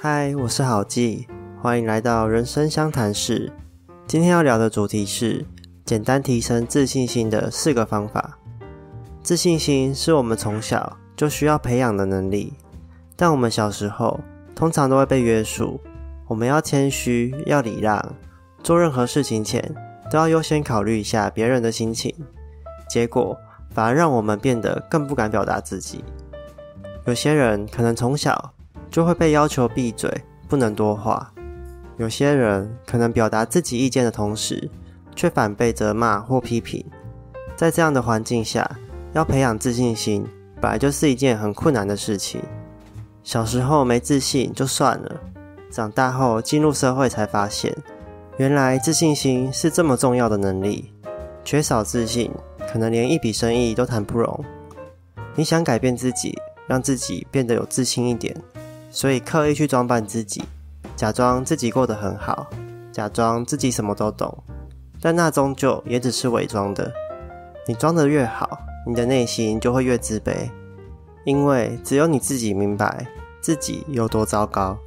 嗨，我是郝记，欢迎来到人生相谈室。今天要聊的主题是简单提升自信心的四个方法。自信心是我们从小就需要培养的能力，但我们小时候通常都会被约束，我们要谦虚，要礼让，做任何事情前都要优先考虑一下别人的心情，结果反而让我们变得更不敢表达自己。有些人可能从小就会被要求闭嘴，不能多话；有些人可能表达自己意见的同时，却反被责骂或批评。在这样的环境下，要培养自信心，本来就是一件很困难的事情。小时候没自信就算了，长大后进入社会才发现，原来自信心是这么重要的能力。缺少自信，可能连一笔生意都谈不拢。你想改变自己，让自己变得有自信一点，所以刻意去装扮自己，假装自己过得很好，假装自己什么都懂，但那终究也只是伪装的。你装得越好，你的内心就会越自卑，因为只有你自己明白自己有多糟糕。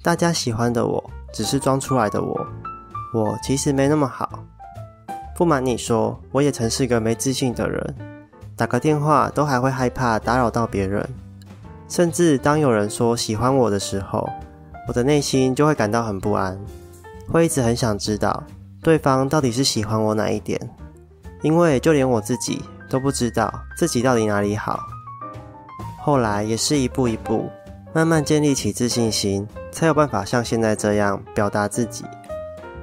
大家喜欢的我，只是装出来的我，我其实没那么好。不瞒你说，我也曾是个没自信的人，打个电话都还会害怕打扰到别人，甚至当有人说喜欢我的时候，我的内心就会感到很不安，会一直很想知道对方到底是喜欢我哪一点，因为就连我自己都不知道自己到底哪里好。后来也是一步一步，慢慢建立起自信心，才有办法像现在这样表达自己。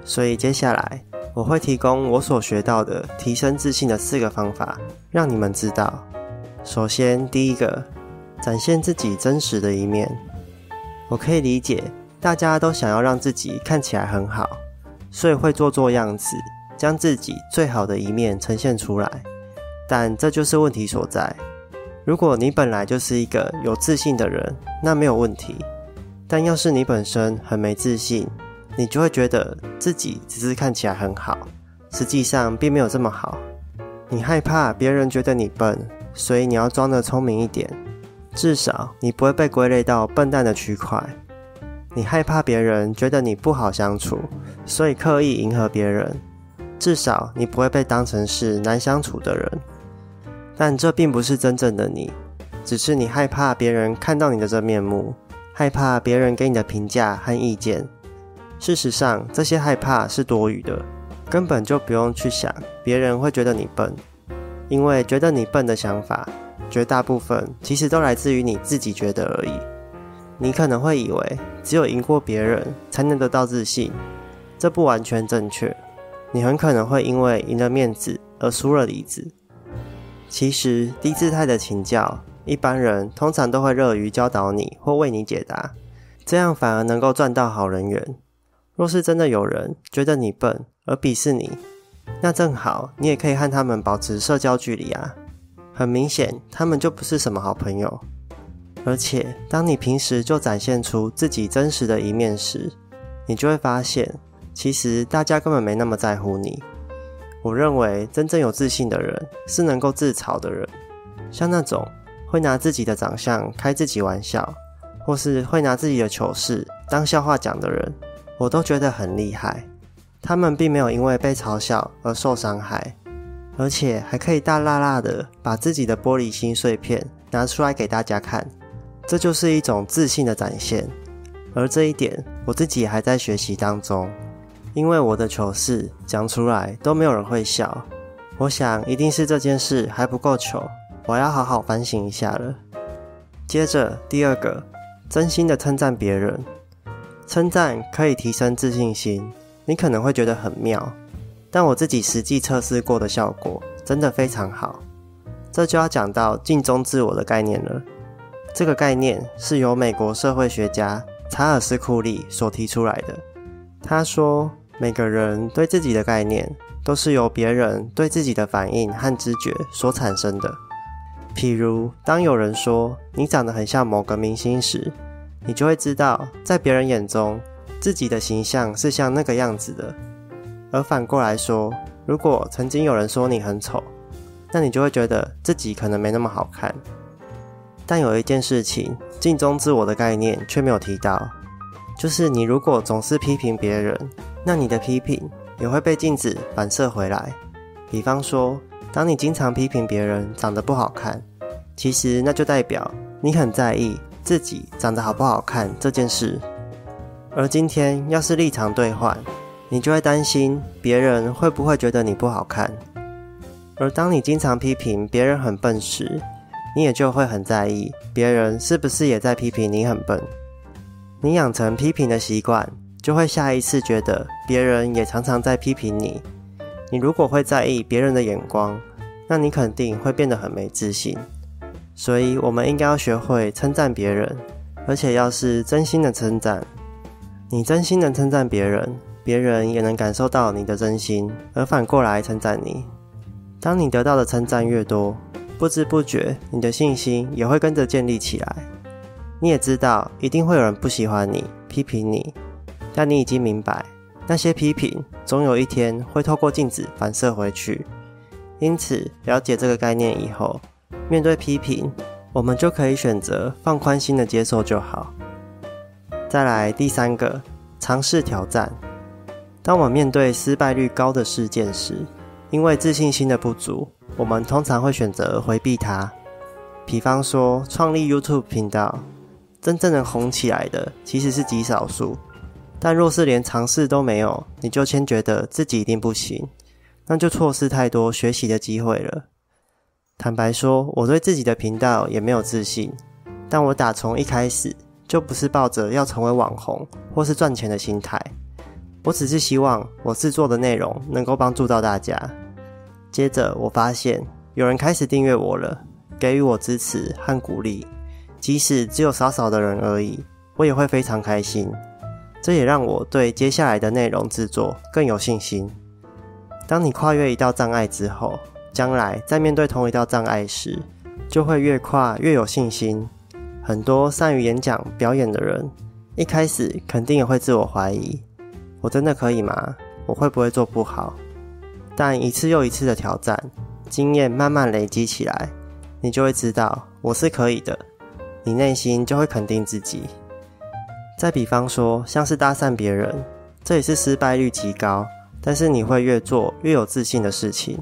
所以接下来我会提供我所学到的提升自信的四个方法，让你们知道。首先，第一个，展现自己真实的一面。我可以理解大家都想要让自己看起来很好，所以会做做样子，将自己最好的一面呈现出来。但这就是问题所在。如果你本来就是一个有自信的人，那没有问题。但要是你本身很没自信，你就会觉得自己只是看起来很好，实际上并没有这么好。你害怕别人觉得你笨，所以你要装得聪明一点，至少你不会被归类到笨蛋的区块。你害怕别人觉得你不好相处，所以刻意迎合别人，至少你不会被当成是难相处的人。但这并不是真正的你，只是你害怕别人看到你的真面目，害怕别人给你的评价和意见。事实上，这些害怕是多余的，根本就不用去想别人会觉得你笨，因为觉得你笨的想法，绝大部分其实都来自于你自己觉得而已。你可能会以为只有赢过别人才能得到自信，这不完全正确。你很可能会因为赢了面子而输了里子。其实低姿态的请教，一般人通常都会乐于教导你或为你解答，这样反而能够赚到好人缘。若是真的有人觉得你笨而鄙视你，那正好你也可以和他们保持社交距离啊。很明显，他们就不是什么好朋友。而且，当你平时就展现出自己真实的一面时，你就会发现，其实大家根本没那么在乎你。我认为真正有自信的人是能够自嘲的人，像那种会拿自己的长相开自己玩笑，或是会拿自己的糗事当笑话讲的人，我都觉得很厉害。他们并没有因为被嘲笑而受伤害，而且还可以大辣辣的把自己的玻璃心碎片拿出来给大家看，这就是一种自信的展现。而这一点，我自己还在学习当中。因为我的糗事讲出来都没有人会笑，我想一定是这件事还不够糗，我要好好反省一下了。接着第二个，真心的称赞别人，称赞可以提升自信心。你可能会觉得很妙，但我自己实际测试过的效果真的非常好。这就要讲到镜中自我的概念了。这个概念是由美国社会学家查尔斯库利所提出来的。他说。每个人对自己的概念都是由别人对自己的反应和知觉所产生的。譬如，当有人说你长得很像某个明星时，你就会知道，在别人眼中，自己的形象是像那个样子的。而反过来说，如果曾经有人说你很丑，那你就会觉得自己可能没那么好看。但有一件事情，镜中自我的概念却没有提到，就是你如果总是批评别人，那你的批评也会被镜子反射回来。比方说，当你经常批评别人长得不好看，其实那就代表你很在意自己长得好不好看这件事。而今天要是立场兑换，你就会担心别人会不会觉得你不好看。而当你经常批评别人很笨时，你也就会很在意别人是不是也在批评你很笨。你养成批评的习惯，就会下一次觉得别人也常常在批评你。你如果会在意别人的眼光，那你肯定会变得很没自信。所以，我们应该要学会称赞别人，而且要是真心的称赞。你真心的称赞别人，别人也能感受到你的真心，而反过来称赞你。当你得到的称赞越多，不知不觉你的信心也会跟着建立起来。你也知道，一定会有人不喜欢你、批评你，但你已经明白，那些批评总有一天会透过镜子反射回去。因此，了解这个概念以后，面对批评，我们就可以选择放宽心的接受就好。再来第三个，尝试挑战。当我面对失败率高的事件时，因为自信心的不足，我们通常会选择回避它。比方说，创立 YouTube 频道，真正能红起来的其实是极少数。但若是连尝试都没有，你就先觉得自己一定不行，那就错失太多学习的机会了。坦白说，我对自己的频道也没有自信，但我打从一开始就不是抱着要成为网红或是赚钱的心态，我只是希望我制作的内容能够帮助到大家。接着，我发现有人开始订阅我了，给予我支持和鼓励，即使只有少少的人而已，我也会非常开心。这也让我对接下来的内容制作更有信心。当你跨越一道障碍之后，将来在面对同一道障碍时，就会越跨越有信心。很多善于演讲、表演的人，一开始肯定也会自我怀疑：我真的可以吗？我会不会做不好？但一次又一次的挑战，经验慢慢累积起来，你就会知道我是可以的。你内心就会肯定自己。再比方说，像是搭讪别人，这也是失败率极高，但是你会越做越有自信的事情。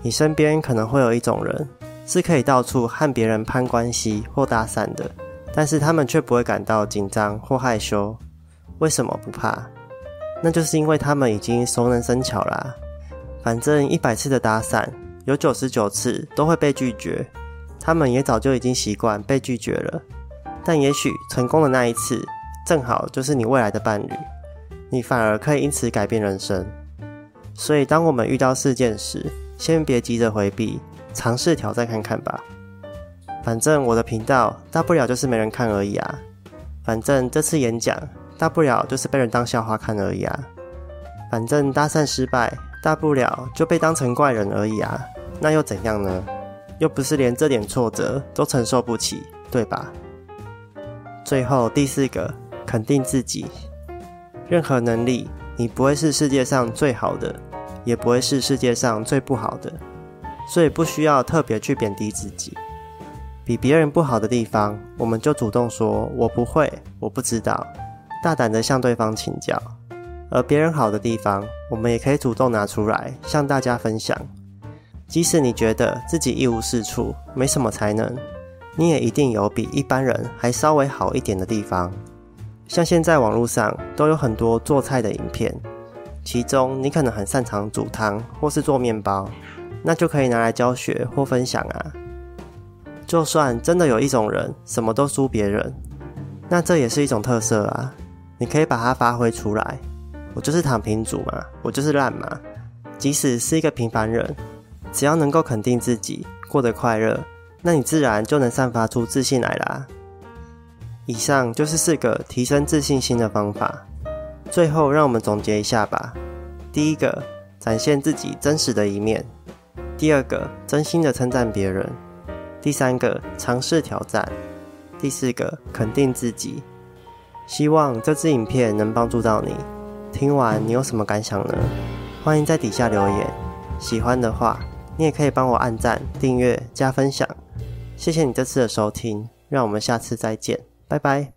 你身边可能会有一种人，是可以到处和别人攀关系或搭讪的，但是他们却不会感到紧张或害羞。为什么不怕？那就是因为他们已经熟能生巧啦。反正一百次的搭讪，有九十九次都会被拒绝，他们也早就已经习惯被拒绝了。但也许成功的那一次，正好就是你未来的伴侣，你反而可以因此改变人生。所以，当我们遇到事件时，先别急着回避，尝试挑战看看吧。反正我的频道大不了就是没人看而已啊。反正这次演讲大不了就是被人当笑话看而已啊。反正搭讪失败。大不了就被当成怪人而已啊，那又怎样呢？又不是连这点挫折都承受不起，对吧？最后第四个，肯定自己。任何能力，你不会是世界上最好的，也不会是世界上最不好的，所以不需要特别去贬低自己。比别人不好的地方，我们就主动说“我不会，我不知道”，大胆的向对方请教。而别人好的地方，我们也可以主动拿出来向大家分享。即使你觉得自己一无是处，没什么才能，你也一定有比一般人还稍微好一点的地方。像现在网络上都有很多做菜的影片，其中你可能很擅长煮汤或是做面包，那就可以拿来教学或分享啊。就算真的有一种人什么都输别人，那这也是一种特色啊，你可以把它发挥出来。我就是躺平族嘛，我就是烂嘛。即使是一个平凡人，只要能够肯定自己，过得快乐，那你自然就能散发出自信来啦。以上就是四个提升自信心的方法。最后，让我们总结一下吧。第一个，展现自己真实的一面；第二个，真心的称赞别人；第三个，尝试挑战；第四个，肯定自己。希望这支影片能帮助到你。听完你有什么感想呢？欢迎在底下留言。喜欢的话，你也可以帮我按赞、订阅、加分享。谢谢你这次的收听，让我们下次再见，拜拜。